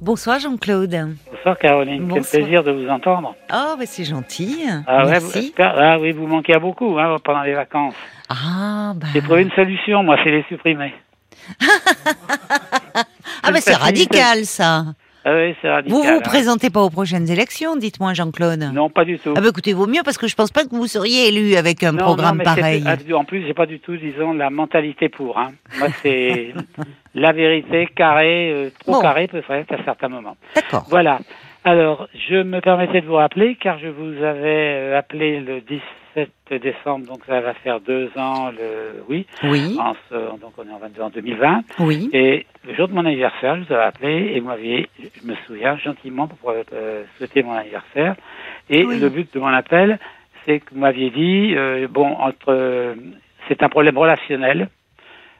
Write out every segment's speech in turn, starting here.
Bonsoir Jean-Claude. Bonsoir Caroline, Bonsoir. quel plaisir de vous entendre. Oh, bah c'est gentil. Ah, Merci. vous- ah oui, vous manquez à beaucoup hein, pendant les vacances. Ah, bah, J'ai trouvé une solution, moi, c'est les supprimer. ah, bah c'est radical ça. Ah oui, c'est radical. Vous vous hein. présentez pas aux prochaines élections, dites-moi Jean-Claude. Non, pas du tout. Ah bah écoutez, vaut mieux parce que je pense pas que vous seriez élu avec un Non, programme non, mais pareil. ah, En plus, j'ai pas du tout, disons, la mentalité pour. Hein. Moi, c'est la vérité, carré, euh, trop Bon. carré peut-être à certains moments. D'accord. Voilà. Alors, je me permettais de vous rappeler, car je vous avais euh, appelé le 17 décembre, donc ça va faire deux ans, le oui, Oui, en ce- donc on est en 22 en 2020. oui. Et le jour de mon anniversaire, je vous avais appelé et vous m'aviez, je me souviens, gentiment pour euh, souhaiter mon anniversaire. Et Oui. le but de mon appel, c'est que vous m'aviez dit, euh, bon, entre, euh, c'est un problème relationnel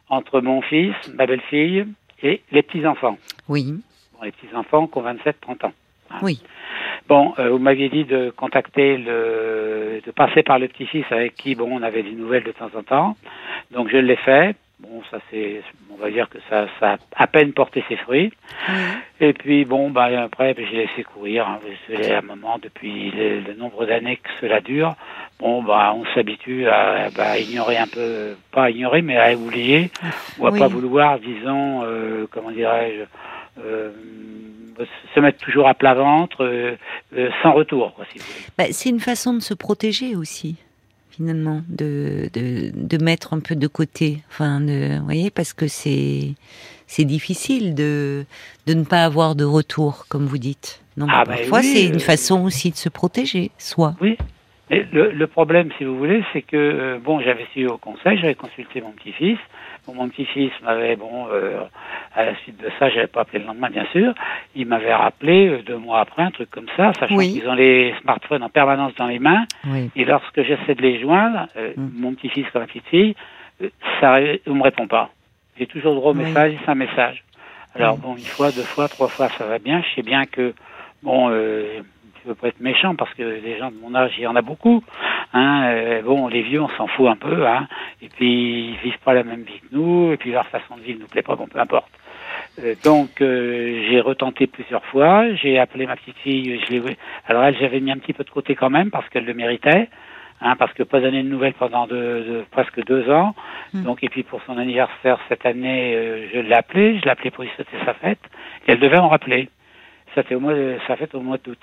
entre mon fils, ma belle-fille et les petits-enfants. Oui, Bon, les petits-enfants qui ont 27-30 ans. hein. oui. Bon, euh, vous m'aviez dit de contacter le, de passer par le petit-fils avec qui, bon, on avait des nouvelles de temps en temps. Donc je l'ai fait. Bon, ça c'est, on va dire que ça, ça a à peine porté ses fruits. Et puis bon, bah après, j'ai laissé courir. Hein, à un moment, depuis le, le nombre d'années que cela dure, bon, bah on s'habitue à, bah, ignorer un peu, pas à ignorer, mais à oublier ou à Oui. pas vouloir, disons, euh, comment dirais-je, euh, se mettre toujours à plat ventre, euh, euh, sans retour, quoi, si. Bah, c'est une façon de se protéger aussi, finalement, de, de, de mettre un peu de côté. Enfin, de, vous voyez, parce que c'est c'est difficile de, de ne pas avoir de retour, comme vous dites. Donc, Ah, bah parfois, oui, c'est une euh, façon aussi de se protéger, soi. Oui. Le, le problème, si vous voulez, c'est que bon, j'avais suivi au conseil, j'avais consulté mon petit-fils. Mon petit-fils m'avait bon, euh, à la suite de ça, j'avais pas appelé le lendemain, bien sûr. Il m'avait rappelé euh, deux mois après un truc comme ça, sachant Oui. qu'ils ont les smartphones en permanence dans les mains. Oui. Et lorsque j'essaie de les joindre, euh, Mm. mon petit-fils comme ma petite fille, euh, ça, on me répond pas. J'ai toujours droit au message c'est un message. Alors bon, une fois, deux fois, trois fois, ça va bien. Je sais bien que bon, euh, je veux pas être méchant parce que les gens de mon âge, il y en a beaucoup. Hein, euh, bon, les vieux, on s'en fout un peu. Hein, et puis ils vivent pas la même vie que nous. Et puis leur façon de vivre nous plaît pas. Bon, peu importe. Euh, donc euh, j'ai retenté plusieurs fois. J'ai appelé ma petite fille. Je l'ai. Alors elle, j'avais mis un petit peu de côté quand même parce qu'elle le méritait. Hein, parce que pas donné de nouvelles pendant deux- presque deux ans. Mm. Donc et puis pour son anniversaire cette année, euh, je l'ai appelé, je l'ai appelé pour lui souhaiter sa fête. Et elle devait en rappeler. C'était au mois de, sa fête au mois d'août.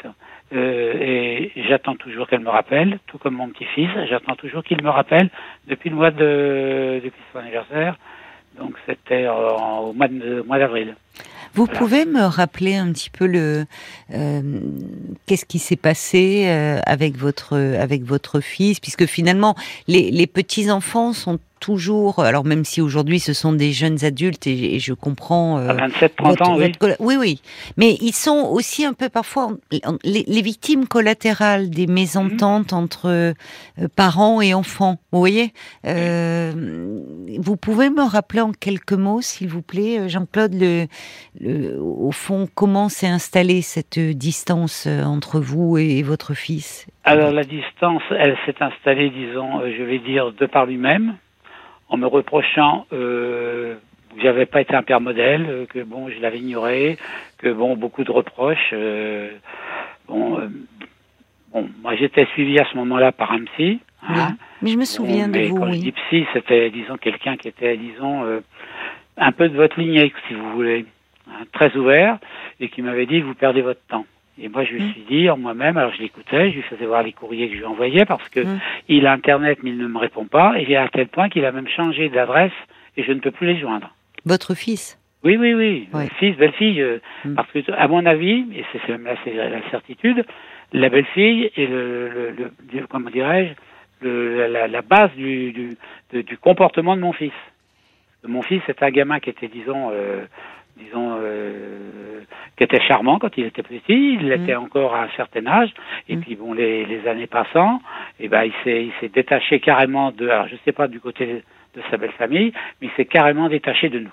Euh, et j'attends toujours qu'elle me rappelle, tout comme mon petit-fils. J'attends toujours qu'il me rappelle depuis le mois de depuis son anniversaire. Donc c'était au mois de- au mois d'avril. Vous Voilà. pouvez me rappeler un petit peu le euh, qu'est-ce qui s'est passé euh, avec votre avec votre fils, puisque finalement les, les petits enfants sont toujours, alors même si aujourd'hui ce sont des jeunes adultes et, et je comprends. euh, À 27, 30 votre- ans, oui. votre oui, oui. Mais ils sont aussi un peu parfois les, les victimes collatérales des mésententes Mhm. entre euh, parents et enfants. Vous voyez? Euh, Vous pouvez me rappeler en quelques mots, s'il vous plaît, euh, Jean-Claude, le, le- au fond, comment s'est installée cette distance euh, entre vous et, et votre fils? Alors la distance, elle s'est installée, disons, euh, je vais dire, de par lui-même, en me reprochant euh, que j'avais pas été un père modèle, que bon, je l'avais ignoré, que bon, beaucoup de reproches. euh, bon, euh, bon, moi j'étais suivi à ce moment-là par un psy. hein. Mais je me souviens Bon, de mais vous, quand je dis psy, c'était, disons, quelqu'un qui était, disons, euh, un peu de votre lignée, si vous voulez, hein, très ouvert, et qui m'avait dit, vous perdez votre temps. Et moi, je lui Mm. suis dit, en moi-même, alors je l'écoutais, je lui faisais voir les courriers que je lui envoyais, parce que Mm. il a Internet, mais il ne me répond pas, et à tel point qu'il a même changé d'adresse, et je ne peux plus les joindre. Votre fils? Oui, oui, oui. Ouais. Fils, belle-fille. euh, Mm. Parce que, à mon avis, et c'est c'est- là, c'est la certitude, la belle-fille est le, le, le- le- comment dirais-je, le- la, la base du, du, de- du comportement de mon fils. Mon fils est un gamin qui était, disons, euh, disons, euh, qui était charmant quand il était petit. Il l'était encore à un certain âge. Et Mm. puis bon, les, les années passant, et ben, il s'est, il s'est détaché carrément de. Alors, je sais pas du côté de sa belle famille, mais il s'est carrément détaché de nous.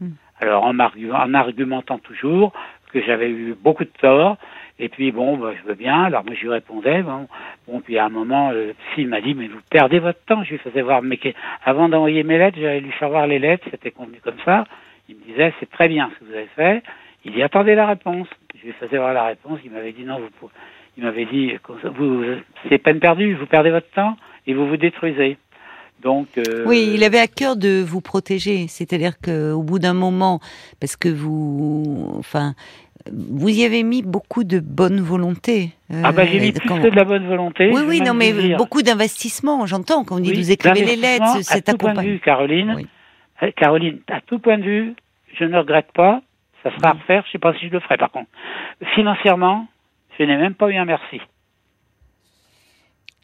Mm. Alors en, en argumentant toujours que j'avais eu beaucoup de tort, et puis bon, bah, je veux bien. Alors moi je lui répondais, bon, bon puis à un moment, le psy m'a dit mais vous perdez votre temps. Je lui faisais voir, mais avant d'envoyer mes lettres, j'allais lui faire voir les lettres, c'était convenu comme ça. Il me disait c'est très bien ce que vous avez fait. Il dit attendez la réponse. Je lui faisais voir la réponse. Il m'avait dit non, vous, il m'avait dit vous, c'est peine perdue, vous perdez votre temps et vous vous détruisez. Donc, euh, oui, il avait à cœur de vous protéger. C'est-à-dire qu'au bout d'un moment, parce que vous, enfin, vous y avez mis beaucoup de bonne volonté. ah bah j'ai mis plus que de la bonne volonté. Oui, oui, non, mais beaucoup d'investissement. J'entends quand on dit vous écrivez les lettres, c'est vue, Caroline. Eh, Caroline, à tout point de vue, je ne regrette pas. Ça sera à refaire. Je ne sais pas si je le ferai, par contre. Financièrement, je n'ai même pas eu un merci.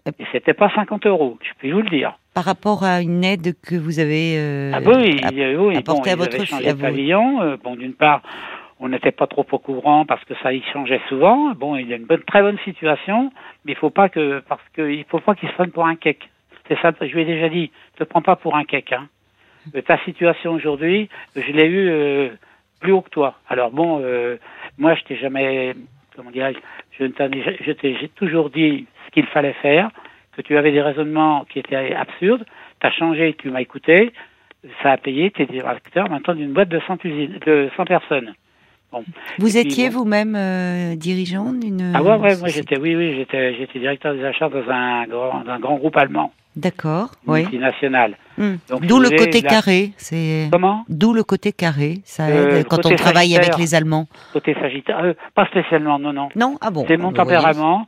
Et c'était pas 50 euros, je peux vous le dire. Par rapport à une aide que vous avez euh, ah bah oui, oui, apportée à votre fille. pavillon. Euh, bon, d'une part, on n'était pas trop au courant parce que ça y changeait souvent. Bon, il y a une bonne, très bonne situation, mais il faut pas que parce que il faut pas qu'il se prenne pour un cake. C'est ça, je lui ai déjà dit. Ne te prends pas pour un cake. Hein. Euh, ta situation aujourd'hui, je l'ai eu euh, plus haut que toi. Alors bon, euh, moi je t'ai jamais, comment dirais-je, je, t'ai toujours dit ce qu'il fallait faire, que tu avais des raisonnements qui étaient absurdes. Tu as changé, tu m'as écouté, ça a payé, tu es directeur maintenant d'une boîte de 100, usines, de 100 personnes. Vous étiez vous-même euh, dirigeant d'une. Ah ouais, ouais moi j'étais, oui, oui, j'étais, j'étais directeur des achats dans un grand, un grand groupe allemand. D'accord, oui. Multinational. Hmm. D'où le côté carré, c'est. Comment? D'où le côté carré, ça euh, aide quand on travaille avec les Allemands. Côté sagittaire, euh, pas spécialement, non, non. Non, ah bon. C'est mon tempérament,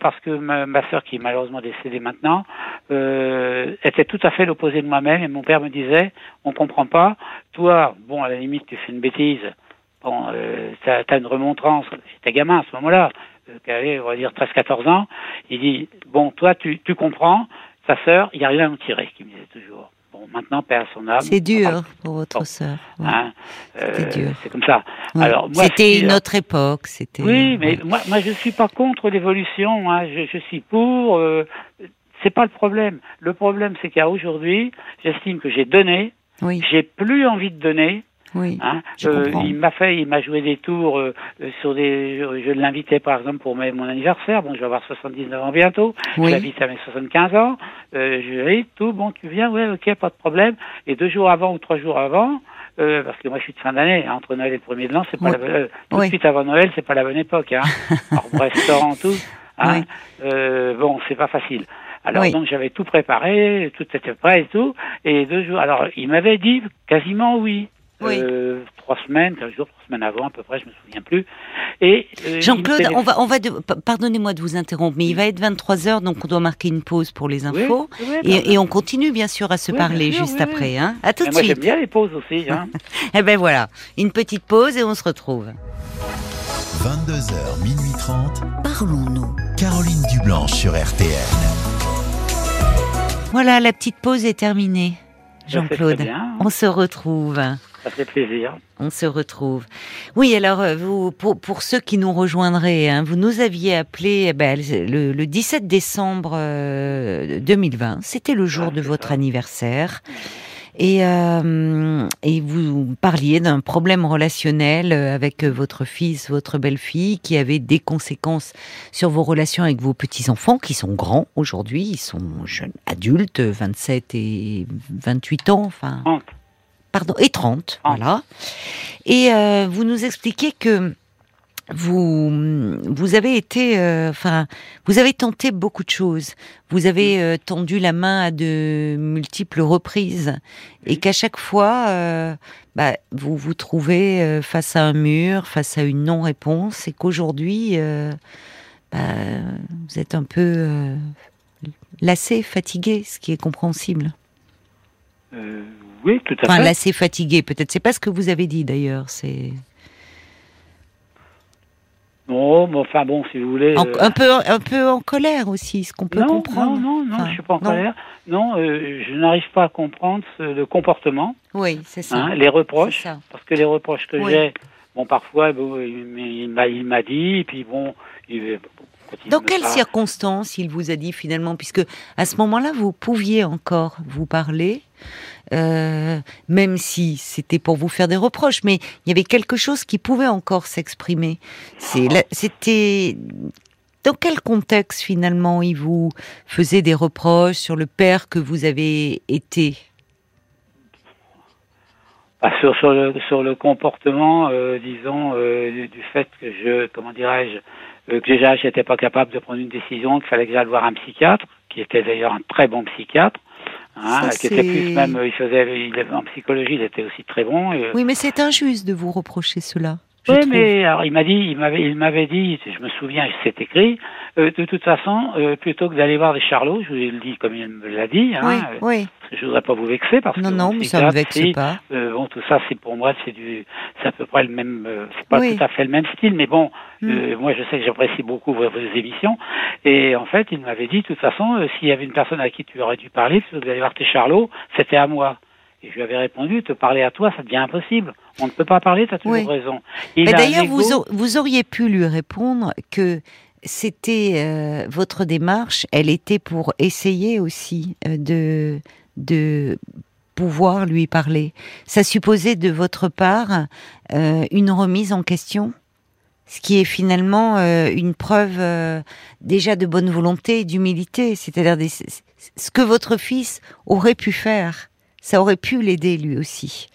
parce que ma, ma sœur qui est malheureusement décédée maintenant était tout à fait l'opposé de moi-même et mon père me disait, on comprend pas. Toi, bon, à la limite, tu fais une bêtise Bon, euh, t'as une remontrance, j'étais gamin à ce moment-là, euh, qui avait, on va dire, 13-14 ans. Il dit, bon, toi, tu, tu comprends, ta sœur, il n'y a rien à nous tirer, qui me disait toujours. Bon, maintenant, père son âme. C'est dur pour votre sœur. Hein, euh, dur. C'est comme ça. Alors, c'était une autre époque. C'était. Oui, mais moi, moi, je suis pas contre l'évolution. Hein. Je, je, suis pour. Euh, c'est pas le problème. Le problème, c'est qu'à aujourd'hui, j'estime que j'ai donné. Oui. J'ai plus envie de donner. Oui. Hein euh, il m'a fait, il m'a joué des tours euh, sur des. Je, l'invitais par exemple pour mon anniversaire. Bon, je vais avoir 79 ans bientôt. Oui. Je l'invite à mes 75 ans. Euh, je lui tout. Bon, tu viens, ouais, ok, pas de problème. Et deux jours avant ou trois jours avant, euh, parce que moi je suis de fin d'année, hein, entre Noël et le premier de l'an, c'est pas la, euh, tout de suite avant Noël, c'est pas la bonne époque. Hein. Alors restaurant tout. Hein. Euh, bon, c'est pas facile. Alors donc j'avais tout préparé, tout était prêt et tout. Et deux jours. Alors il m'avait dit quasiment oui. Oui. Euh, trois semaines, quinze jours, trois semaines avant à peu près, je me souviens plus. Et euh, Jean-Claude, on va, on va, pardonnez-moi de vous interrompre, mais il va être 23 heures, donc on doit marquer une pause pour les infos, et, et, on continue bien sûr à se parler juste après. Hein. À tout de moi, suite. Moi j'aime bien les pauses aussi. Hein. eh ben voilà, une petite pause et on se retrouve. 22h, minuit 30. Parlons-nous. Caroline Dublanche sur RTN. Voilà, la petite pause est terminée. Jean-Claude, on se retrouve. Ça fait plaisir. On se retrouve. Oui, alors euh, vous, pour, pour ceux qui nous rejoindraient, hein, vous nous aviez appelé eh ben, le, le, 17 décembre 2020. Euh, C'était le jour de votre anniversaire. Et, euh, et vous parliez d'un problème relationnel avec votre fils, votre belle-fille, qui avait des conséquences sur vos relations avec vos petits-enfants, qui sont grands aujourd'hui, ils sont jeunes adultes, 27 et 28 ans, enfin pardon, et 30, ah. voilà. Et euh, vous nous expliquez que vous vous avez été, euh, enfin, vous avez tenté beaucoup de choses. Vous avez euh, tendu la main à de multiples reprises, et qu'à chaque fois, bah, vous vous trouvez face à un mur, face à une non-réponse, et qu'aujourd'hui, bah, vous êtes un peu lassé, fatigué, ce qui est compréhensible. Oui, tout à enfin, fait. fatigué, peut-être. C'est pas ce que vous avez dit d'ailleurs. C'est. Non, mais enfin bon, si vous voulez. Euh, un, peu, un peu en colère aussi, ce qu'on peut comprendre. Non, non, non, je suis pas en colère. Non, euh, je n'arrive pas à comprendre le comportement. Oui, c'est ça. Hein, les reproches. Parce que les reproches que j'ai, bon, parfois, bon, il, il m'a dit, et puis bon, il, dans quelles circonstances il vous a dit finalement, puisque à ce moment-là, vous pouviez encore vous parler, euh, même si c'était pour vous faire des reproches, mais il y avait quelque chose qui pouvait encore s'exprimer. C'était dans quel contexte finalement il vous faisait des reproches sur le père que vous avez été? Bah, sur, sur, le, sur le comportement, euh, disons, euh, du, du fait que je, comment dirais-je, que déjà j'étais pas capable de prendre une décision, qu'il fallait que j'aille voir un psychiatre, qui était d'ailleurs un très bon psychiatre, hein, Ça, qui était plus même, il faisait, il, en psychologie, il était aussi très bon. et, Oui, mais c'est injuste de vous reprocher cela. oui, trouve. mais alors il m'a dit, il m'avait, il m'avait dit, je me souviens, c'est écrit. euh, de toute façon, euh, plutôt que d'aller voir des charlots, je vous le dis comme il me l'a dit, hein, oui, euh, oui. je voudrais pas vous vexer parce Non, que non, mais ça me vexe si, pas. euh, bon, tout ça, c'est pour moi, c'est du, c'est à peu près le même, euh, c'est pas Oui. tout à fait le même style, mais bon. Euh, moi, je sais que j'apprécie beaucoup vos, vos émissions, et en fait, il m'avait dit, de toute façon, euh, s'il y avait une personne à qui tu aurais dû parler, plutôt que d'aller voir tes charlots, c'était à moi. Et je lui avais répondu, te parler à toi, ça devient impossible. On ne peut pas parler, tu as toujours Oui. raison. Il Mais D'ailleurs, vous, vous auriez pu lui répondre que c'était euh, votre démarche, elle était pour essayer aussi euh, de, de pouvoir lui parler. Ça supposait de votre part euh, une remise en question, ce qui est finalement euh, une preuve euh, déjà de bonne volonté et d'humilité, c'est-à-dire des- ce que votre fils aurait pu faire. Ça aurait pu l'aider lui aussi.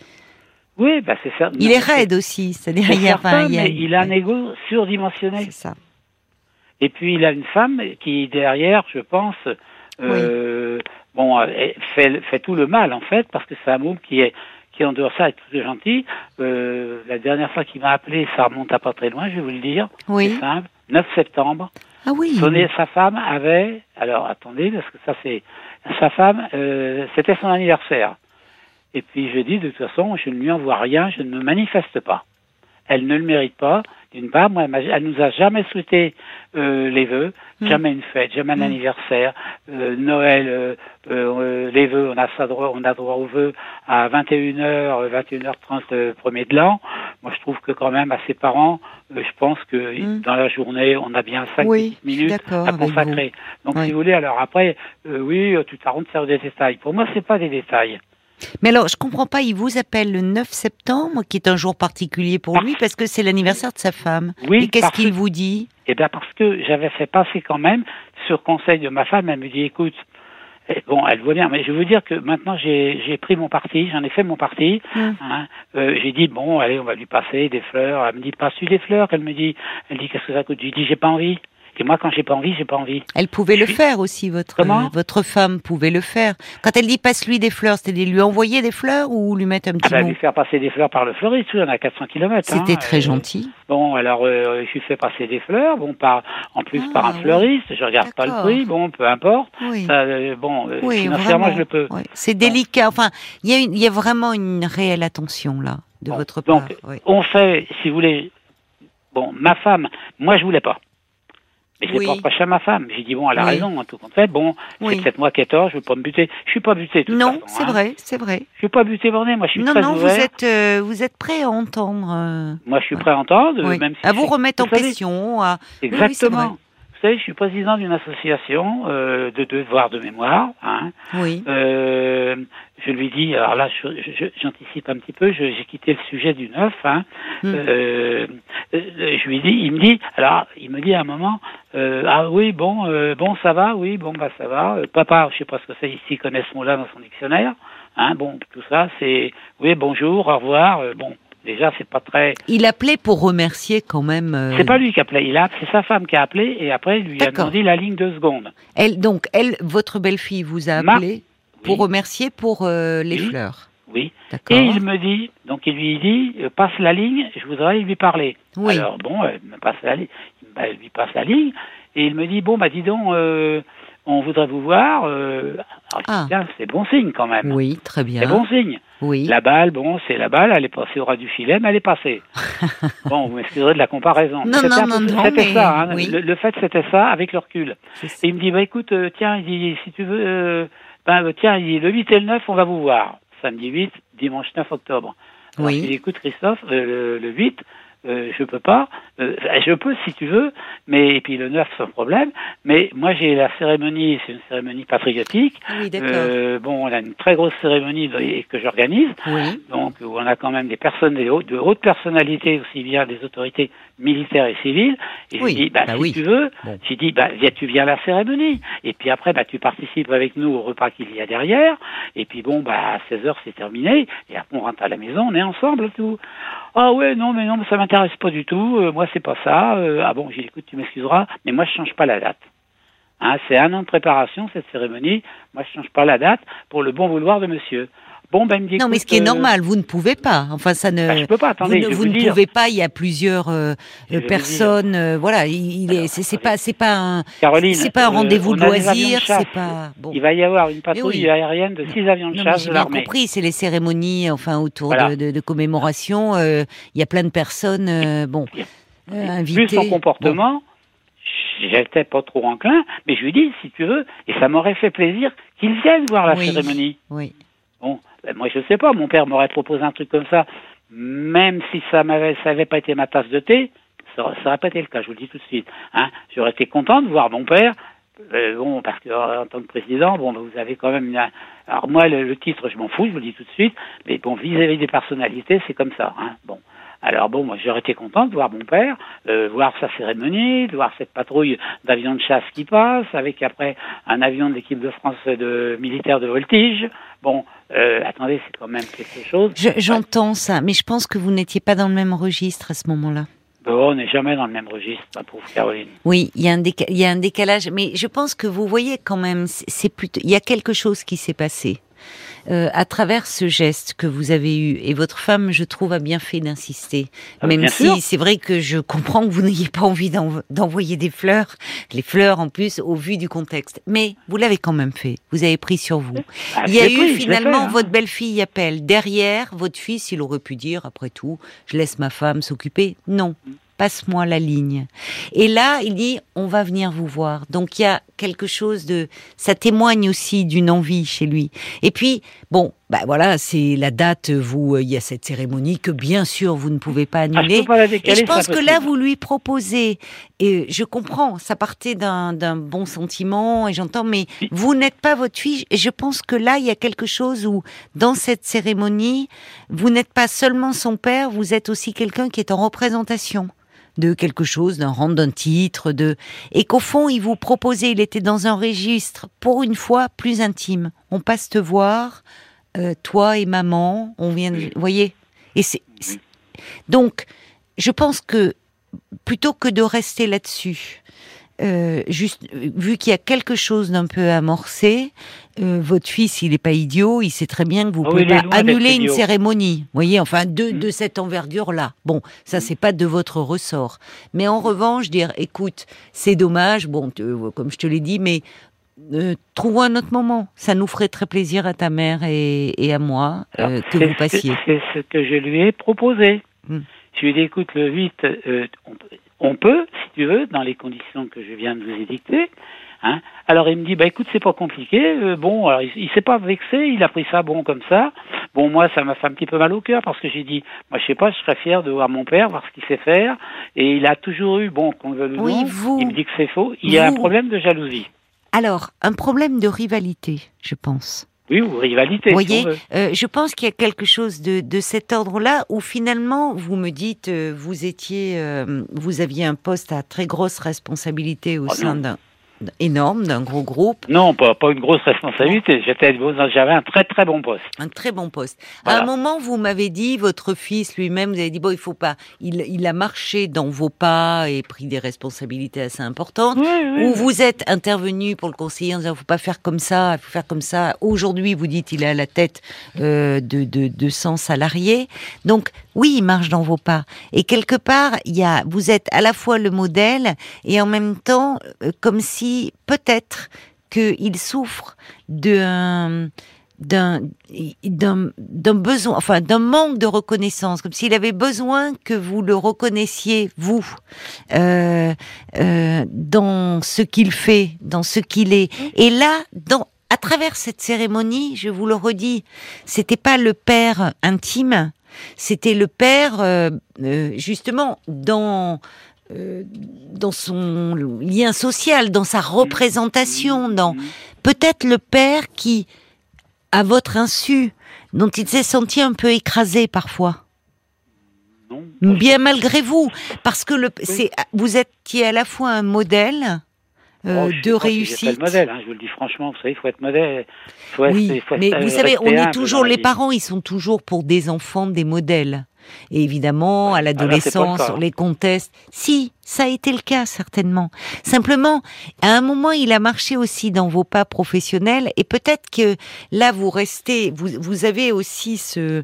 Oui, bah c'est ça. Il Non, est raide aussi, c'est-à-dire c'est il enfin, il a- mais il a un ego surdimensionné. c'est ça. Et puis il a une femme qui derrière, je pense, euh, bon, fait, fait tout le mal en fait, parce que c'est un môme qui est qui en dehors de ça est tout gentil. Euh, la dernière fois qu'il m'a appelé, ça remonte à pas très loin, je vais vous le dire. Oui. C'est simple. 9 septembre. Ah oui. Son, sa femme avait, alors attendez, parce que ça c'est, sa femme, euh, c'était son anniversaire. Et puis je dis, de toute façon, je ne lui envoie rien, je ne me manifeste pas. Elle ne le mérite pas. D'une part, moi, elle, nous a jamais souhaité euh, les vœux, Mm. jamais une fête, jamais un Mm. anniversaire, euh, Noël, euh, euh, les vœux, on a ça droit, on a droit aux vœux à 21h, 21h30 euh, premier de l'an. Moi, je trouve que quand même à ses parents, euh, je pense que Mm. dans la journée, on a bien 5 Oui, je suis minutes à consacrer. Donc, Oui. si vous voulez, alors après, euh, oui, euh, tu de faire des détails. Pour moi, c'est pas des détails. Mais alors, je comprends pas, il vous appelle le 9 septembre, qui est un jour particulier pour lui, parce que c'est l'anniversaire de sa femme. Oui, Et qu'est-ce parce qu'il vous dit? Eh bien, parce que j'avais fait passer quand même, sur conseil de ma femme, elle me dit, écoute, eh, bon, elle voit bien, mais je veux dire que maintenant j'ai j'ai pris mon parti, j'en ai fait mon parti. Hum. hein. Euh, j'ai dit, bon, allez, on va lui passer des fleurs. Elle me dit, passe-tu des fleurs? Elle me dit, elle dit, qu'est-ce que ça coûte? Je lui dis, j'ai pas envie. Et moi, quand j'ai pas envie, j'ai pas envie. Elle pouvait le faire aussi, votre, Comment? votre femme pouvait le faire. Quand elle dit passe-lui des fleurs, c'était lui envoyer des fleurs ou lui mettre un Ah petit bah, mot lui faire passer des fleurs par le fleuriste, on a 400 km. C'était très gentil. Bon, alors euh, je lui fais passer des fleurs, bon, par, en plus Ah, par un oui. fleuriste, je regarde pas le prix, bon, peu importe. Oui. Ça, euh, bon, euh, Oui, financièrement, vraiment. je le peux. Oui. C'est délicat. Enfin, il y, a une- y a vraiment une réelle attention là de Bon, votre part. donc, oui. On fait, si vous voulez, bon, ma femme, moi je voulais pas. Mais je l'ai Oui. pas reproché à ma femme. J'ai dit, bon, elle a Oui. raison, en tout fait. Bon, Oui. c'est peut-être moi qui ai tort, je veux pas me buter. Je suis pas buté, Non, c'est hein. vrai, c'est vrai. Je suis pas buté, borné, moi je suis Non, très non, vous êtes, euh, vous êtes prêt à entendre. euh, Moi je suis prêt à entendre, même si à vous remettre en question. À... Exactement. Je suis président d'une association euh, de devoirs de mémoire. Hein. Oui. Euh, je lui dis, alors là, j'anticipe un petit peu, j'ai quitté le sujet du neuf. Hein. Mm. Euh, euh, je lui dis, il me dit, alors il me dit à un moment, ah oui, bon, bon, ça va, oui, bon, bah ça va. Papa, je sais pas ce que c'est ici, connaît ce mot-là dans son dictionnaire. Hein, bon, tout ça, c'est, oui, bonjour, au revoir. bon, déjà, c'est pas très. Il appelait pour remercier quand même. euh, C'est pas lui qui appelait, il a, c'est sa femme qui a appelé et après il lui a demandé la ligne de seconde. Elle, donc, elle, votre belle-fille vous a appelé pour remercier pour euh, les Oui. fleurs. Oui. Et il me dit, donc il lui dit, euh, passe la ligne, je voudrais lui parler. Oui. Alors bon, elle me passe la ligne, bah, elle lui passe la ligne, et il me dit, bon bah dis donc, on voudrait vous voir. Euh, Ah. C'est bon signe quand même. Oui, très bien. C'est bon signe. Oui. La balle, bon, c'est la balle, elle est passée au ras du filet, mais elle est passée. bon, vous m'excuserez de la comparaison. Non, C'était non, un non, non, C'était mais ça, hein. oui. le, le fait c'était ça avec le recul. Et il me dit, bah écoute, euh, tiens, il dit, si tu veux, euh, ben, euh, tiens, il dit, le 8 et le 9, on va vous voir. Samedi 8, dimanche 9 octobre. Alors, Oui. lui dis, écoute, Christophe, euh, le, le 8, euh, je peux pas. euh, je peux si tu veux, mais et puis le 9 sans problème. Mais moi j'ai la cérémonie, c'est une cérémonie patriotique. Oui. Euh, bon, on a une très grosse cérémonie que j'organise. Oui. Donc, où on a quand même des personnes, des hautes- de hautes personnalités, aussi bien des autorités militaires et civiles. Et Oui, je dis, bah, bah si oui. tu veux, Bon. j'ai dit, bah, viens, tu viens à la cérémonie. Et puis après, bah, tu participes avec nous au repas qu'il y a derrière. Et puis bon, bah, à 16 heures, c'est terminé. Et après, on rentre à la maison, on est ensemble, tout. Ah ouais, non, mais non, mais ça m'intéresse pas du tout. Euh, moi, c'est pas ça. Euh, ah bon, j'ai dit, écoute, tu m'excuseras, mais moi, je change pas la date. Hein, c'est un an de préparation, cette cérémonie. Moi, je change pas la date pour le bon vouloir de monsieur. Bon, ben, Non, mais ce qui est euh, normal, vous ne pouvez pas. Enfin, ça ne. bah, je peux pas, attendez, vous ne, vous pouvez pas. Il y a plusieurs euh, personnes. euh, voilà, il, C'est pas. C'est pas un. Caroline, C'est pas un euh, rendez-vous de chasse. C'est pas. Bon. Il va y avoir une patrouille oui. aérienne de six avions de Non, chasse j'ai bien compris, c'est les cérémonies, enfin autour Voilà. de, de, de commémoration. euh, Il y a plein de personnes, bon, invitées. son comportement, j'étais pas trop enclin, mais je lui dis, si tu veux, et ça m'aurait fait plaisir qu'il vienne voir la Oui. cérémonie. Bon, oui. Bon, ben, moi je sais pas, mon père m'aurait proposé un truc comme ça, même si ça m'avait, ça avait pas été ma tasse de thé, ça, ça aurait pas été le cas, je vous le dis tout de suite. Hein. J'aurais été content de voir mon père. euh, bon, parce que euh, en tant que président, bon, vous avez quand même. Alors moi, le, titre, je m'en fous, je vous le dis tout de suite. Mais bon, vis-à-vis des personnalités, c'est comme ça. Hein. Bon. Alors bon, moi j'aurais été content de voir mon père, euh, voir sa cérémonie, de voir cette patrouille d'avions de chasse qui passe, avec après un avion de l'équipe de France de militaire de voltige. Bon, euh, attendez, c'est quand même quelque chose. Je- J'entends ça, mais je pense que vous n'étiez pas dans le même registre à ce moment-là. Bon, on n'est jamais dans le même registre, ma pauvre Caroline. Oui, il y, a un il y a un décalage, mais je pense que vous voyez quand même, c'est plutôt, il y a quelque chose qui s'est passé euh, à travers ce geste que vous avez eu. Et votre femme, je trouve, a bien fait d'insister, Ah, même si c'est vrai que je comprends que vous n'ayez pas envie d'env- d'envoyer des fleurs, les fleurs en plus au vu du contexte. Mais vous l'avez quand même fait. Vous avez pris sur vous. Ah, Il y a eu pris, finalement fait, hein. votre belle-fille appelle. Derrière, votre fils, il aurait pu dire, après tout, je laisse ma femme s'occuper. Non, passe-moi la ligne. Et là, il dit, on va venir vous voir. Donc il y a quelque chose de, ça témoigne aussi d'une envie chez lui. Et puis, bon, bah voilà, c'est la date. Vous, euh, il y a cette cérémonie que bien sûr vous ne pouvez pas Ah, je annuler. pas Et je pense que là, vous lui proposez, et je comprends, ça partait d'un d'un bon sentiment, et j'entends, mais vous n'êtes pas votre fille, et je pense que là, il y a quelque chose où, dans cette cérémonie, vous n'êtes pas seulement son père, vous êtes aussi quelqu'un qui est en représentation de quelque chose, d'un rang, d'un titre, de et qu'au fond il vous proposait, il était dans un registre pour une fois plus intime. On passe te voir, euh, toi et maman, on vient, de, voyez, et c'est donc je pense que plutôt que de rester là-dessus, euh, juste vu qu'il y a quelque chose d'un peu amorcé, euh, votre fils, il n'est pas idiot, il sait très bien que vous pouvez oui, il est pas annuler une idiot. cérémonie. Vous voyez, enfin de, Mm. de cette envergure-là. Bon, ça Mm. c'est pas de votre ressort. Mais en revanche, dire, écoute, c'est dommage, bon, te- comme je te l'ai dit, mais euh, trouvons un autre moment. Ça nous ferait très plaisir à ta mère et, et à moi euh, Alors, que vous passiez. C'est ce que je lui ai proposé. Hmm. Je lui ai dit, écoute, le 8, euh, on, on peut, si tu veux, dans les conditions que je viens de vous édicter. Hein? Alors il me dit, bah écoute, c'est pas compliqué. Euh, bon, alors il, il s'est pas vexé, il a pris ça bon comme ça. Bon, moi, ça m'a fait un petit peu mal au cœur parce que j'ai dit, moi, je sais pas, je serais fier de voir mon père, voir ce qu'il sait faire. Et il a toujours eu, bon, qu'on Oui, non, vous- il me dit que c'est faux. Il y a un problème de jalousie. Alors, un problème de rivalité, je pense. Oui, ou rivalité. Vous voyez, euh, je pense qu'il y a quelque chose de, de cet ordre-là où finalement, vous me dites, euh, vous étiez, vous aviez un poste à très grosse responsabilité au Oh, sein d'un énorme, d'un gros groupe, Non, pas, pas une grosse responsabilité. J'étais, j'avais un très très bon poste. un très bon poste. Voilà. À un moment, vous m'avez dit, votre fils lui-même, vous avez dit, bon, il faut pas, il, il a marché dans vos pas et pris des responsabilités assez importantes. Oui, oui. Où vous êtes intervenu pour le conseiller en disant faut pas faire comme ça, il faut faire comme ça. Aujourd'hui, vous dites il est à la tête euh, de, de, de 100 salariés. Donc oui, il marche dans vos pas. Et quelque part, il y a, vous êtes à la fois le modèle et en même temps euh, comme si peut-être qu'il souffre d'un d'un d'un d'un besoin enfin d'un manque de reconnaissance comme s'il avait besoin que vous le reconnaissiez vous euh, euh, dans ce qu'il fait dans ce qu'il est et là dans à travers cette cérémonie je vous le redis c'était pas le père intime C'était le père, euh, euh, justement, dans euh, dans son lien social, dans sa représentation, dans peut-être le père qui, à votre insu, dont il s'est senti un peu écrasé parfois. Bien malgré vous, parce que le, c'est, vous étiez à la fois un modèle euh, Oh, je de réussite. le modèle, hein, je vous le dis franchement, vous savez, il faut être modèle. Faut être- Oui, être- mais vous savez, on est humble toujours, les parents, ils sont toujours pour des enfants des modèles. Et évidemment, à le l'adolescence, on les conteste. Si, ça a été le cas, certainement. Simplement, à un moment, il a marché aussi dans vos pas professionnels, et peut-être que là, vous restez, vous, vous avez aussi ce,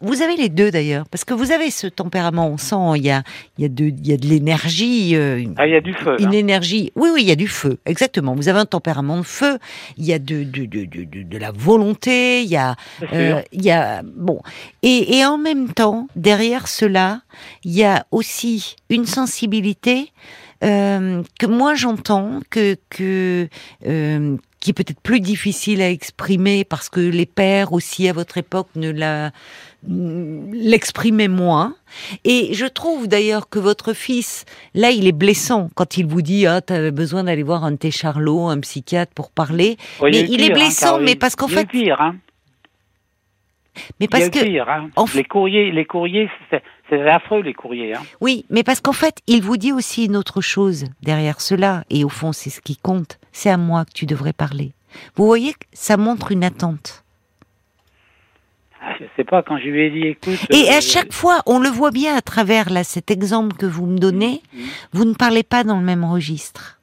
vous avez les deux d'ailleurs, parce que vous avez ce tempérament, on sent, il y a, il y a de, il y a de l'énergie, euh, Ah, il y a du feu. une là. énergie. Oui, oui, il y a du feu, exactement. Vous avez un tempérament de feu. Il y a de de de de, de, la volonté. Il y a euh, il y a bon et et en même temps derrière cela il y a aussi une sensibilité euh, que moi j'entends que que euh, qui est peut-être plus difficile à exprimer parce que les pères aussi à votre époque ne la l'exprimaient moins. Et je trouve d'ailleurs que votre fils, là, il est blessant quand il vous dit ah t'avais besoin d'aller voir un de tes charlots, un psychiatre pour parler. Mais il est pire, hein, blessant, mais parce qu'en fait- pire, hein. Mais parce que pire, hein. en Les courriers, les courriers, c'est affreux, les courriers, hein. Oui, mais parce qu'en fait, il vous dit aussi une autre chose derrière cela, et au fond, c'est ce qui compte. C'est à moi que tu devrais parler. Vous voyez, que ça montre une attente. Ah, Je sais pas, quand je lui ai dit, écoute. Et euh, à chaque fois, on le voit bien à travers là cet exemple que vous me donnez, Mhm. vous ne parlez pas dans le même registre.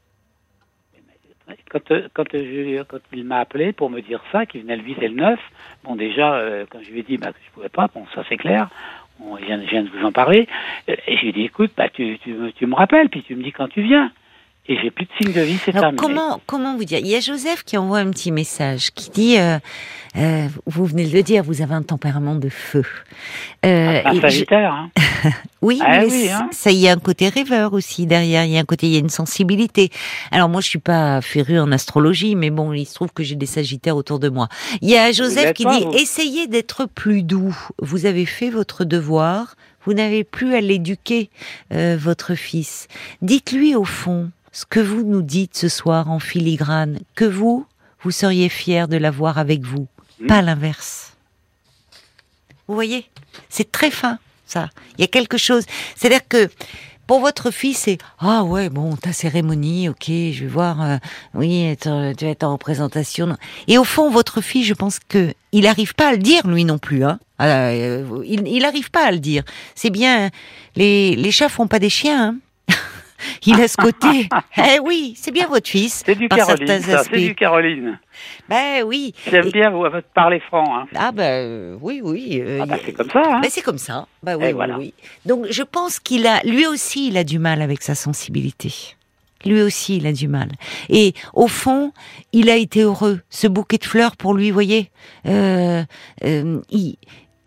Quand, euh, quand, euh, je- quand il m'a appelé pour me dire ça, qu'il venait le viser le 9, bon déjà, euh, quand je lui ai dit bah, que je pouvais pas, bon ça c'est clair, on vient, je viens de vous en parler, euh, et je lui dit écoute, bah, tu, tu, tu me rappelles, puis tu me dis quand tu viens. Et j'ai plus de signe de vie, c'est terminé. comment comment vous dire? Il y a Joseph qui envoie un petit message qui dit euh, euh, vous venez de le dire, vous avez un tempérament de feu. Euh, Un et je- sagittaire, hein. Oui, Ah mais oui, hein. ça, y a un côté rêveur aussi derrière. Il y a un côté, il y a une sensibilité. Alors moi, je suis pas férue en astrologie, mais bon, il se trouve que j'ai des Sagittaires autour de moi. Il y a Joseph qui pas, dit vous. essayez d'être plus doux. Vous avez fait votre devoir. Vous n'avez plus à l'éduquer, euh, votre fils. Dites-lui au fond ce que vous nous dites ce soir en filigrane, que vous, vous seriez fier de l'avoir avec vous, pas l'inverse. Vous voyez, c'est très fin, ça. Il y a quelque chose. C'est-à-dire que pour votre fils, c'est ah ouais bon ta cérémonie, ok, je vais voir, euh, oui, tu vas être en représentation. non. Et au fond, votre fils, je pense que il n'arrive pas à le dire lui non plus. Hein. Euh, il il n'arrive pas à le dire. C'est bien les les chats font pas des chiens. Hein. Il a ce côté. eh oui, c'est bien votre fils. C'est du Caroline, ça, c'est du Caroline. Ben oui. J'aime Et- bien vous parler franc. Hein. Ah ben oui, oui. euh, Ah bah, y a- c'est comme ça. Hein. ben, c'est comme ça. Bah oui, Et oui, voilà. oui. Donc je pense qu'il a, lui aussi, il a du mal avec sa sensibilité. Lui aussi, il a du mal. Et au fond, il a été heureux. Ce bouquet de fleurs pour lui, voyez. Euh, euh, il-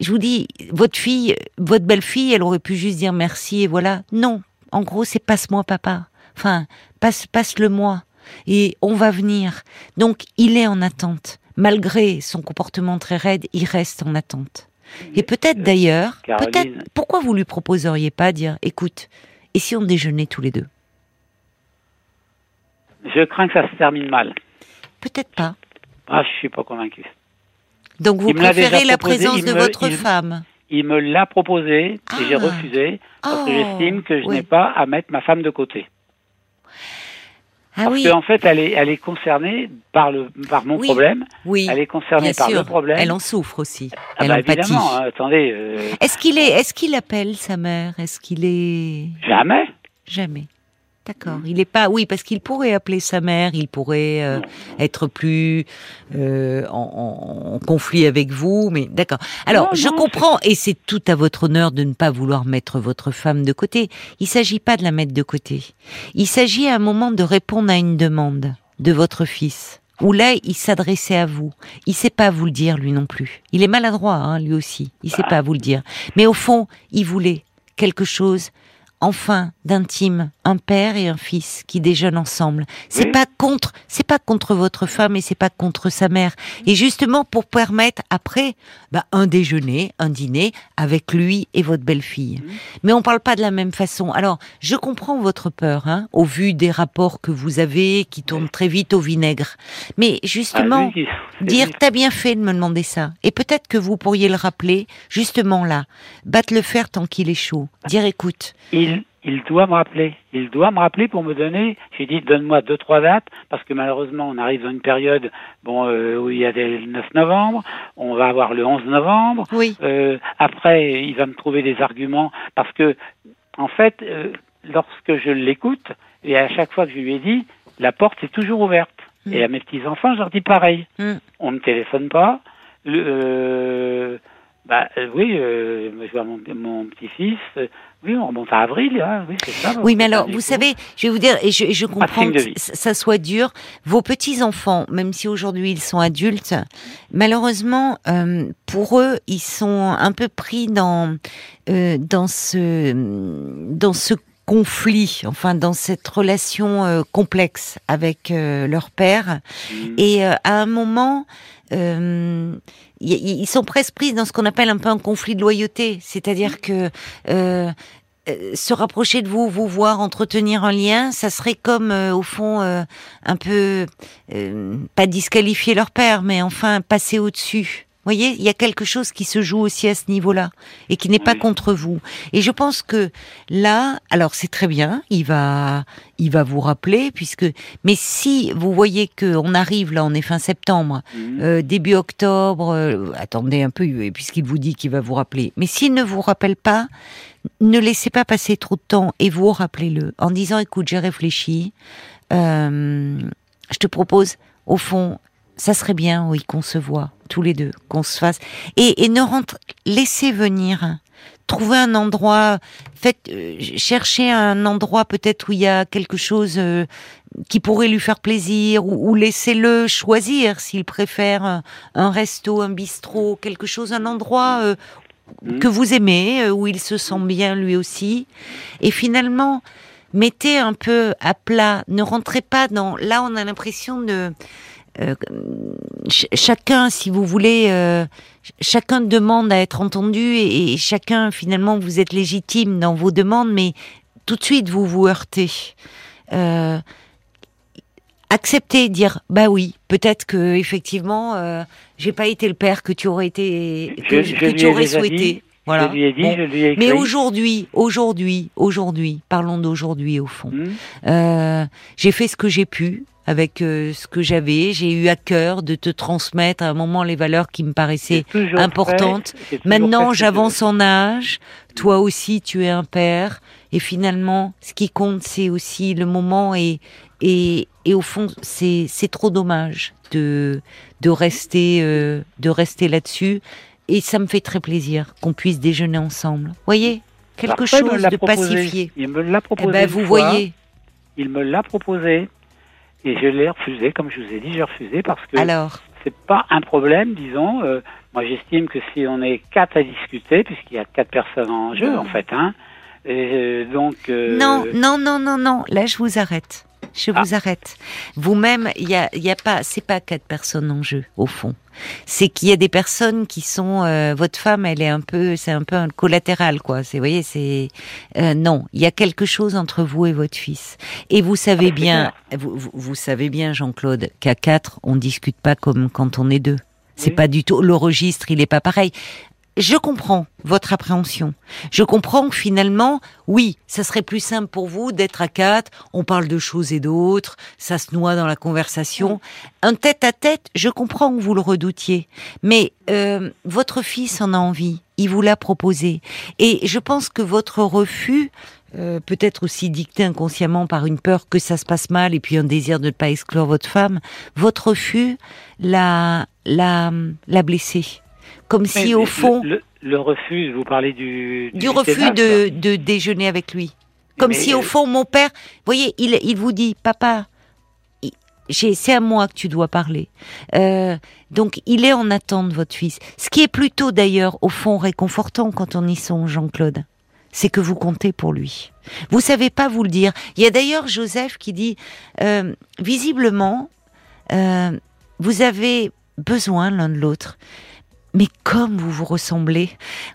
je vous dis, votre fille, votre belle-fille, elle aurait pu juste dire merci et voilà. Non. En gros, c'est passe-moi papa. Enfin, passe, passe-le-moi. Et on va venir. Donc, il est en attente. Malgré son comportement très raide, il reste en attente. Et peut-être d'ailleurs, Caroline. peut-être, pourquoi vous lui proposeriez pas dire, écoute, et si on déjeunait tous les deux? Je crains que ça se termine mal. Peut-être pas. Ah, je suis pas convaincu. Donc vous Il préférez la proposé, présence de me- votre il- femme? Il me l'a proposé et j'ai Ah. refusé parce que Oh, j'estime que je oui. n'ai pas à mettre ma femme de côté. Ah Parce oui, qu'en fait, elle est, elle est concernée par le, par mon Oui. problème. oui, Elle est concernée bien par sûr. le problème. Elle en souffre aussi. Ah Elle bah, empathie. évidemment. hein, attendez, euh, Est-ce qu'il est, est-ce qu'il appelle sa mère? Est-ce qu'il est jamais. jamais D'accord. Il est pas. Oui, parce qu'il pourrait appeler sa mère. Il pourrait euh, être plus euh, en, en- en conflit avec vous. Mais d'accord. Alors, Non, je non, comprends, et c'est tout à votre honneur de ne pas vouloir mettre votre femme de côté. Il s'agit pas de la mettre de côté. Il s'agit à un moment de répondre à une demande de votre fils. Où là, il s'adressait à vous. Il sait pas vous le dire, lui non plus. Il est maladroit, hein, lui aussi. Il sait pas vous le dire. Mais au fond, il voulait quelque chose enfin d'intime un père et un fils qui déjeunent ensemble. C'est Oui. pas contre, c'est pas contre votre femme et c'est pas contre sa mère. Et justement pour permettre après bah, un déjeuner, un dîner avec lui et votre belle-fille. Mhm. Mais on parle pas de la même façon. Alors je comprends votre peur, hein, au vu des rapports que vous avez qui tournent très vite au vinaigre. Mais justement. Ah, Dire, t'as bien fait de me demander ça. Et peut-être que vous pourriez le rappeler, justement là. Battre le fer tant qu'il est chaud. Dire, écoute, il, il doit me rappeler. Il doit me rappeler pour me donner. J'ai dit donne-moi deux trois dates parce que malheureusement on arrive dans une période bon euh, où il y a le 9 novembre, on va avoir le 11 novembre. oui, Euh, après il va me trouver des arguments parce que en fait euh, lorsque je l'écoute et à chaque fois que je lui ai dit la porte est toujours ouverte Mm. et à mes petits enfants je leur dis pareil. Mm. On ne téléphone pas. Le, euh, bah euh, oui, euh, je vois mon, mon petit-fils. Oui, on remonte à avril, hein, oui, c'est ça. oui, mais alors, vous coup. savez, je vais vous dire, et je, je comprends que ça soit dur. Vos petits enfants, même si aujourd'hui ils sont adultes, malheureusement, euh, pour eux, ils sont un peu pris dans euh, dans ce dans ce conflit, enfin dans cette relation euh, complexe avec euh, leur père. Mm. Et euh, à un moment, euh, ils sont presque pris dans ce qu'on appelle un peu un conflit de loyauté, c'est-à-dire que euh, euh, se rapprocher de vous, vous voir, entretenir un lien, ça serait comme euh, au fond euh, un peu euh, pas disqualifier leur père, mais enfin passer au-dessus. Vous voyez, il y a quelque chose qui se joue aussi à ce niveau-là et qui n'est pas contre vous. Et je pense que là, alors c'est très bien, il va, il va vous rappeler puisque, mais si vous voyez que on arrive là, on est fin septembre, Mm. euh, début octobre, euh, attendez un peu, puisqu'il vous dit qu'il va vous rappeler. Mais s'il ne vous rappelle pas, ne laissez pas passer trop de temps et vous rappelez-le en disant écoute, j'ai réfléchi, euh, je te propose, au fond, ça serait bien, oui, qu'on se voit tous les deux, qu'on se fasse et, et ne rentre, laissez venir. Trouvez un endroit, faites, euh, cherchez un endroit peut-être où il y a quelque chose euh, qui pourrait lui faire plaisir ou, ou laissez-le choisir s'il préfère un, un resto, un bistrot, quelque chose, un endroit euh, Mhm. que vous aimez, euh, où il se sent bien lui aussi. Et finalement, mettez un peu à plat, ne rentrez pas dans... Là, on a l'impression de... euh, ch- chacun, si vous voulez, euh, ch- chacun demande à être entendu et, et chacun, finalement, vous êtes légitime dans vos demandes, mais tout de suite, vous vous heurtez. Euh, accepter, dire bah oui, peut-être que effectivement, euh, j'ai pas été le père que tu aurais été, que, Je- je que lui tu ai aurais souhaité. dit, voilà. Je lui ai dit, Bon. je lui ai. Mais aujourd'hui, aujourd'hui, aujourd'hui, parlons d'aujourd'hui au fond. Mm. Euh, j'ai fait ce que j'ai pu avec euh, ce que j'avais. J'ai eu à cœur de te transmettre à un moment les valeurs qui me paraissaient J'ai toujours importante. fait- j'ai toujours Maintenant, j'avance en âge. Toi aussi, tu es un père. Et finalement, ce qui compte, c'est aussi le moment. Et, et, et au fond, c'est, c'est trop dommage de, de rester, euh, de rester là-dessus. Et ça me fait très plaisir qu'on puisse déjeuner ensemble. Voyez, quelque chose de proposé. pacifié. Il me l'a Eh proposé. ben, une vous fois. voyez. Il me l'a proposé. Et je l'ai refusé, comme je vous ai dit, j'ai refusé parce que Alors, c'est pas un problème, disons. Euh, moi, j'estime que si on est quatre à discuter, puisqu'il y a quatre personnes en jeu, Non. en fait, hein, et, euh, donc. euh, non, non, non, non, non. Là, je vous arrête. Je Ah. vous arrête. Vous-même, il y a, y a pas, c'est pas quatre personnes en jeu au fond. C'est qu'il y a des personnes qui sont. euh, votre femme, elle est un peu, c'est un peu un collatéral, quoi. C'est, vous voyez, c'est euh, non. Il y a quelque chose entre vous et votre fils. Et vous savez Ah, bien, vous, vous, vous savez bien, Jean-Claude, qu'à quatre, on discute pas comme quand on est deux. C'est Oui. pas du tout le registre, il est pas pareil. Je comprends votre appréhension. Je comprends que finalement, oui, ça serait plus simple pour vous d'être à quatre, on parle de choses et d'autres, ça se noie dans la conversation. Un tête-à-tête, je comprends que vous le redoutiez, mais euh, votre fils en a envie, il vous l'a proposé. Et je pense que votre refus, euh, peut-être aussi dicté inconsciemment par une peur que ça se passe mal et puis un désir de ne pas exclure votre femme, votre refus l'a, l'a, l'a blessé. Comme mais si au fond, Le, le refus, vous parlez du. du refus de, de déjeuner avec lui. Comme Mais, si au fond mon père, vous voyez, il, il vous dit, papa, c'est à moi que tu dois parler. Euh, donc il est en attente votre fils. Ce qui est plutôt d'ailleurs au fond réconfortant quand on y songe, Jean-Claude. c'est que vous comptez pour lui. Vous savez pas vous le dire. Il y a d'ailleurs Joseph qui dit, euh, visiblement, euh, vous avez besoin l'un de l'autre. Mais comme vous vous ressemblez,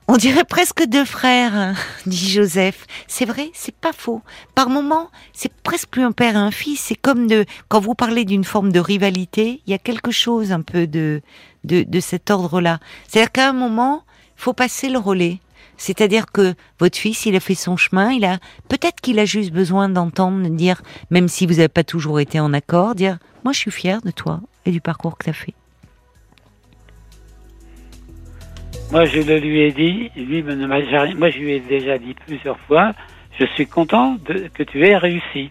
on dirait presque deux frères, dit Joseph. C'est vrai, c'est pas faux. Par moments, c'est presque plus un père et un fils. C'est comme de, quand vous parlez d'une forme de rivalité, il y a quelque chose un peu de, de, de cet ordre-là. C'est-à-dire qu'à un moment, faut passer le relais. C'est-à-dire que votre fils, il a fait son chemin, il a peut-être qu'il a juste besoin d'entendre dire, même si vous n'avez pas toujours été en accord, dire, moi je suis fier de toi et du parcours que tu as fait. Moi, je le lui ai dit, lui ne m'a jamais, moi je lui ai déjà dit plusieurs fois, je suis content de, que tu aies réussi.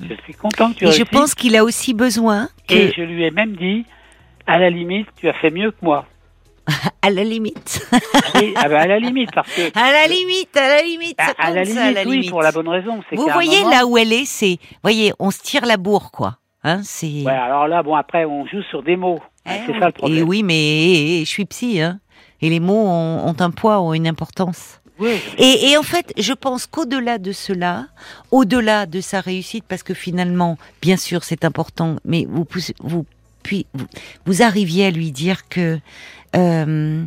Je suis content que tu aies Et je réussi. pense qu'il a aussi besoin Et que, je lui ai même dit, à la limite, tu as fait mieux que moi. à la limite, Oui, ah ben, à la limite, parce que à la limite, à la limite, ça à, la limite, ça, à la oui, limite. pour la bonne raison. Vous voyez moment- là où elle est, c'est, voyez, on se tire la bourre, quoi. Hein, c'est. Ouais, alors là, bon, après, on joue sur des mots. Eh c'est oui. ça le problème. Et oui, mais je suis psy, hein. Et les mots ont, ont un poids, ont une importance. Oui, Et, et en fait, je pense qu'au-delà de cela, au-delà de sa réussite, parce que finalement, bien sûr, c'est important, mais vous, vous, puis, vous, vous arriviez à lui dire que, euh,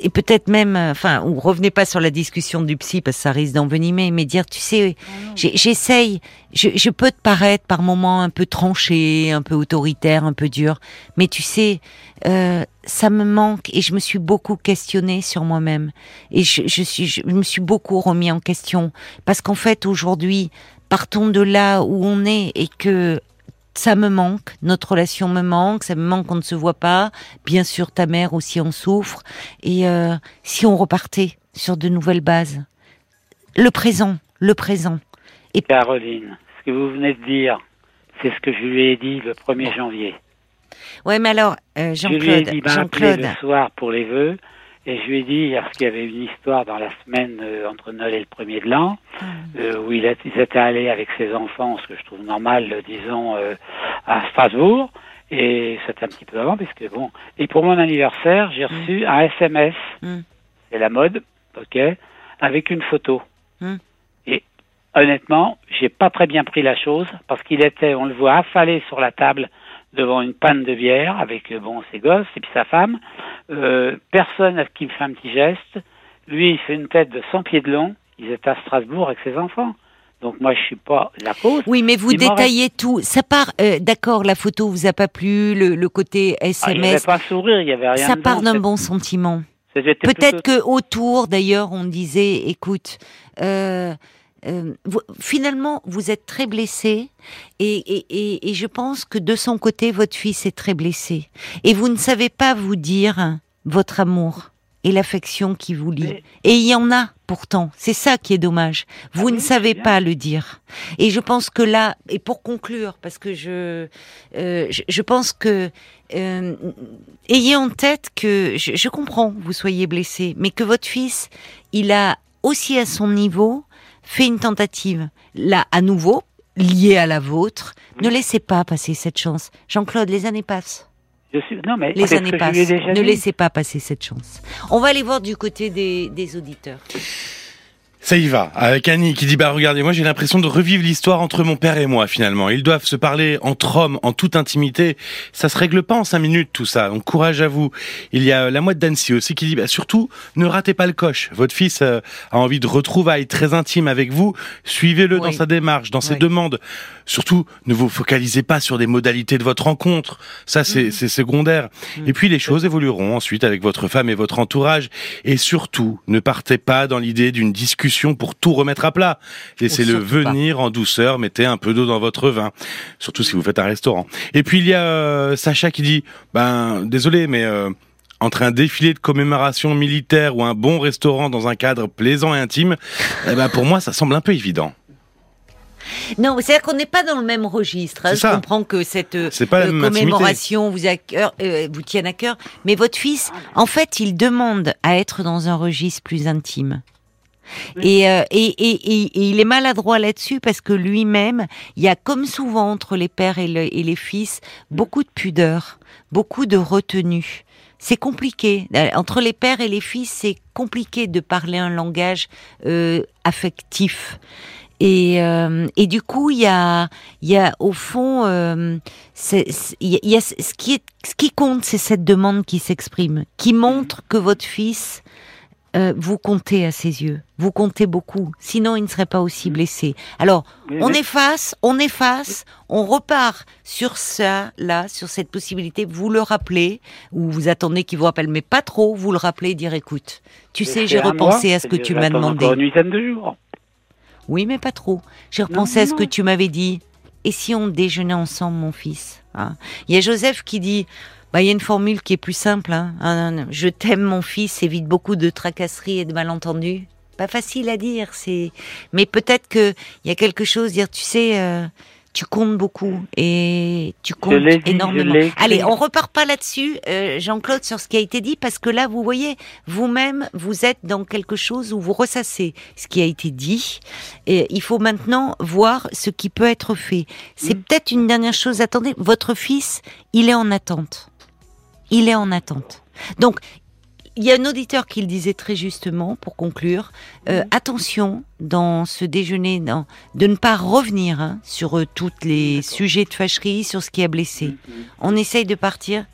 et peut-être même, euh, enfin, ou revenez pas sur la discussion du psy parce que ça risque d'envenimer, mais dire, tu sais, j'ai- j'essaye, je, je peux te paraître par moments un peu tranché, un peu autoritaire, un peu dur, mais tu sais, euh, ça me manque et je me suis beaucoup questionnée sur moi-même. Et je, je suis, je me suis beaucoup remis en question. Parce qu'en fait aujourd'hui, partons de là où on est et que ça me manque, notre relation me manque, ça me manque qu'on ne se voit pas. Bien sûr, ta mère aussi en souffre. Et euh, si on repartait sur de nouvelles bases, le présent, le présent. Caroline, ce que vous venez de dire, c'est ce que je lui ai dit le 1er janvier. Ouais, mais alors, euh, Je lui ai Jean-Claude, dit, appelé Jean-Claude, le soir pour les vœux, et je lui ai dit, parce qu'il y avait une histoire dans la semaine euh, entre Noël et le premier de l'an, Ah. euh, où il a- ils étaient allés avec ses enfants, ce que je trouve normal, euh, disons, euh, à Strasbourg, et c'était un petit peu avant, puisque bon, et pour mon anniversaire, j'ai reçu un SMS, Mm. c'est la mode, ok, avec une photo. Mm. Et honnêtement, j'ai pas très bien pris la chose, parce qu'il était, on le voit affalé sur la table, devant une panne de bière avec bon ses gosses et puis sa femme. Euh, personne à qui me fait un petit geste. Lui, il fait une tête de 100 pieds de long. Ils étaient à Strasbourg avec ses enfants. Donc moi, je suis pas la cause. Oui, mais vous Il détaillez tout. Ça part, euh, d'accord, la photo vous a pas plu, le, le côté Ah, il n'y avait SMS, pas un sourire, il y avait rien. ça part d'un bon sentiment. Peut-être plutôt- que autour, d'ailleurs, on disait, écoute, euh, euh, vous- finalement, vous êtes très blessé, et, et, et, et je pense que de son côté, votre fils est très blessé, et vous ne savez pas vous dire votre amour et l'affection qui vous lie. Mais- Et il y en a pourtant. C'est ça qui est dommage. Vous Ah ne savez pas le dire. Et je pense que là, et pour conclure, parce que je, euh, je, je pense que euh, ayez en tête que je, je comprends vous soyez blessé, mais que votre fils, il a aussi à son niveau fait une tentative. Là, à nouveau, liée à la vôtre. Ne laissez pas passer cette chance. Jean-Claude, les années passent. Je suis... Non, mais Les années passent. Ne dit. laissez pas passer cette chance. On va aller voir du côté des, des auditeurs. Ça y va, avec Annie qui dit bah regardez moi j'ai l'impression de revivre l'histoire entre mon père et moi finalement. Ils doivent se parler entre hommes en toute intimité. Ça se règle pas en cinq minutes tout ça. Donc courage à vous. Il y a la moite d'Annecy aussi qui dit bah surtout ne ratez pas le coche. Votre fils euh, a envie de retrouvailles très intimes avec vous. Suivez-le Oui. dans sa démarche, dans ses Oui. demandes. Surtout ne vous focalisez pas sur des modalités de votre rencontre. Ça c'est Mhm. c'est secondaire. Et puis les choses évolueront ensuite avec votre femme et votre entourage. Et surtout ne partez pas dans l'idée d'une discussion pour tout remettre à plat. Laissez-le pas. venir en douceur, mettez un peu d'eau dans votre vin, surtout si vous faites un restaurant. Et puis il y a euh, Sacha qui dit, ben désolé, mais euh, entre un défilé de commémoration militaire ou un bon restaurant dans un cadre plaisant et intime, eh ben pour moi ça semble un peu évident. Non, c'est-à-dire qu'on n'est pas dans le même registre. hein. Je ça. comprends que cette euh, commémoration vous, a cœur- euh, vous tienne à cœur, mais votre fils, en fait, il demande à être dans un registre plus intime. Et, euh, et, et, et- il est maladroit là-dessus parce que lui-même, il y a comme souvent entre les pères et, le- et les fils beaucoup de pudeur, beaucoup de retenue. c'est compliqué. Euh, Entre les pères et les fils, c'est compliqué de parler un langage euh, affectif. Et, euh, et du coup, il y a, il y a au fond, euh, il y a ce qui est, ce qui compte, c'est cette demande qui s'exprime, qui montre que votre fils, euh, vous comptez à ses yeux, vous comptez beaucoup. Sinon, il ne serait pas aussi blessé. Alors, Oui, on efface, on efface, on repart sur ça, là, sur cette possibilité. Vous le rappelez, ou vous attendez qu'il vous rappelle, mais pas trop. Vous le rappelez, et dire écoute, tu sais, j'ai mois, repensé à ce que tu m'as demandé. encore une huitaine de jours. Oui, mais pas trop. J'ai repensé à ce que tu m'avais dit. Et si on déjeunait ensemble, mon fils hein? Il y a Joseph qui dit, bah, il y a une formule qui est plus simple. Hein, Un- je t'aime, mon fils, évite beaucoup de tracasseries et de malentendus. Pas facile à dire, c'est. Mais peut-être que il y a quelque chose. Dire, tu sais, euh, tu comptes beaucoup et tu comptes dit, énormément. Allez, on repart pas là-dessus, euh, Jean-Claude, sur ce qui a été dit, parce que là, vous voyez, vous-même, vous êtes dans quelque chose où vous ressassez ce qui a été dit. Et il faut maintenant voir ce qui peut être fait. C'est Mm. peut-être une dernière chose. Attendez, votre fils, il est en attente. Il est en attente. Donc, il y a un auditeur qui le disait très justement, pour conclure, euh, attention dans ce déjeuner, dans- de ne pas revenir hein, sur euh, tous les sujets de fâcherie, sur ce qui a blessé. Mhm. On essaye de partir.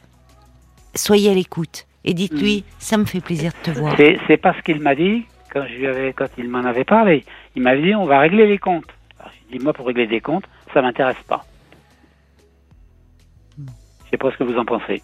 Soyez à l'écoute et dites-lui, Mm. ça me fait plaisir de te voir. C'est pas ce qu'il m'a dit quand je lui avais, quand il m'en avait parlé. Il m'avait dit on va régler les comptes. Alors, j'ai dit moi pour régler des comptes, ça m'intéresse pas. Je sais pas ce que vous en pensez.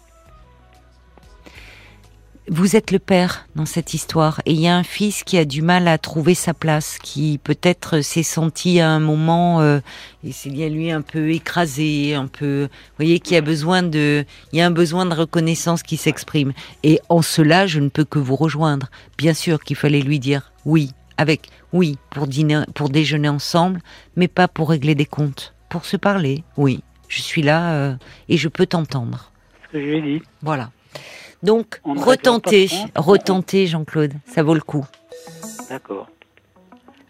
Vous êtes le père dans cette histoire et il y a un fils qui a du mal à trouver sa place, qui peut-être s'est senti à un moment, euh, et c'est lié à lui un peu écrasé, un peu, vous voyez, qui a besoin de, il y a un besoin de reconnaissance qui s'exprime. Et en cela, je ne peux que vous rejoindre. Bien sûr qu'il fallait lui dire oui, avec oui pour dîner, pour déjeuner ensemble, mais pas pour régler des comptes, pour se parler. Oui, je suis là euh, et je peux t'entendre. Ce que je lui ai dit. Voilà. Donc, retentez, retentez, Jean-Claude, ça vaut le coup. D'accord.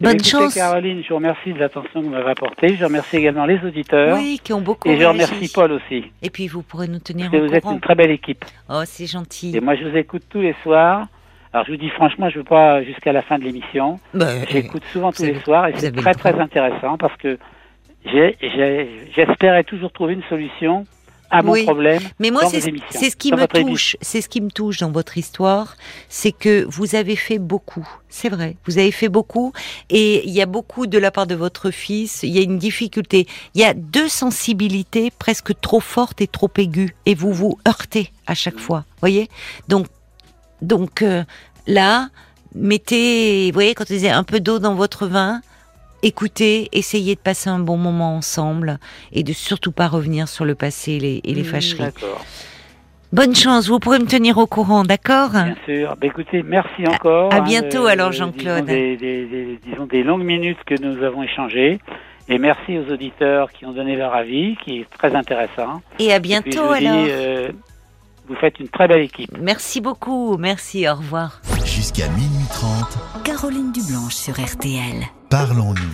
Bonne Eh bien, écoutez, chance. Caroline, je vous remercie de l'attention que vous m'avez apportée. Je remercie également les auditeurs. Oui, qui ont beaucoup Et je réagi. remercie Paul aussi. Et puis, vous pourrez nous tenir Parce que au vous êtes une très belle équipe. Oh, c'est gentil. Et moi, je vous écoute tous les soirs. Alors, je vous dis franchement, je ne veux pas jusqu'à la fin de l'émission. Bah, J'écoute souvent tous les soirs et c'est très très intéressant parce que j'espérais toujours trouver une solution à mon Oui. problème Mais moi, c'est ce- émissions, c'est ce qui me touche. C'est ce qui me touche dans votre histoire, c'est que vous avez fait beaucoup. C'est vrai, vous avez fait beaucoup, et il y a beaucoup de la part de votre fils. Il y a une difficulté. Il y a deux sensibilités presque trop fortes et trop aiguës, et vous vous heurtez à chaque fois. Voyez? Donc, donc euh, là, mettez, vous voyez, quand on disait un peu d'eau dans votre vin. Écoutez, essayez de passer un bon moment ensemble et de surtout pas revenir sur le passé et les, et les Mmh, fâcheries. D'accord, Bonne chance, vous pourrez me tenir au courant, d'accord? Bien sûr. Ben, écoutez, merci encore. à hein, bientôt, de- alors, de- Jean-Claude. Disons des, des- des- disons des longues minutes que nous avons échangées. Et merci aux auditeurs qui ont donné leur avis, qui est très intéressant. Et à Et puis, bientôt je vous dis, alors. euh, vous faites une très belle équipe. Merci beaucoup, merci, au revoir. Jusqu'à minuit 30, Caroline Dublanche sur RTL. parlons-nous.